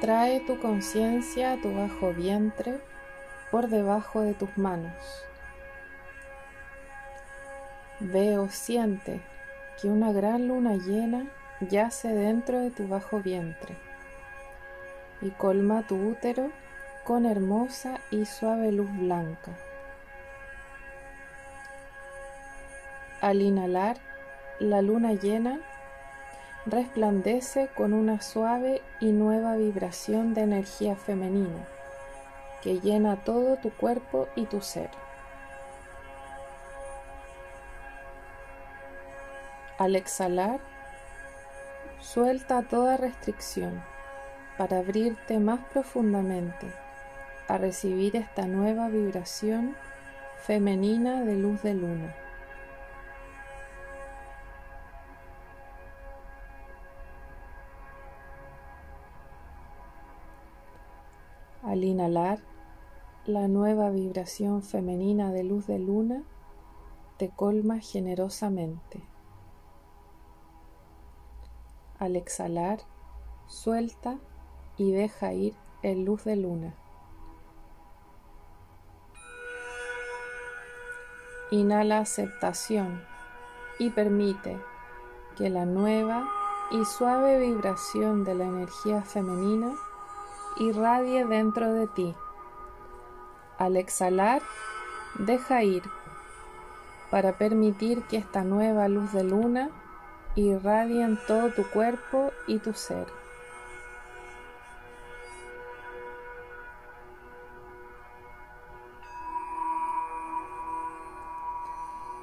Trae tu conciencia a tu bajo vientre por debajo de tus manos. Ve o siente que una gran luna llena yace dentro de tu bajo vientre y colma tu útero con hermosa y suave luz blanca. Al inhalar, la luna llena resplandece con una suave y nueva vibración de energía femenina que llena todo tu cuerpo y tu ser. Al exhalar, suelta toda restricción para abrirte más profundamente a recibir esta nueva vibración femenina de luz de luna. Al inhalar, la nueva vibración femenina de luz de luna te colma generosamente. Al exhalar, suelta y deja ir el luz de luna. Inhala aceptación y permite que la nueva y suave vibración de la energía femenina irradie dentro de ti. Al exhalar, deja ir para permitir que esta nueva luz de luna irradie en todo tu cuerpo y tu ser.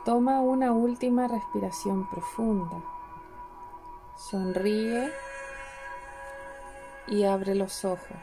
Toma una última respiración profunda. Sonríe y abre los ojos.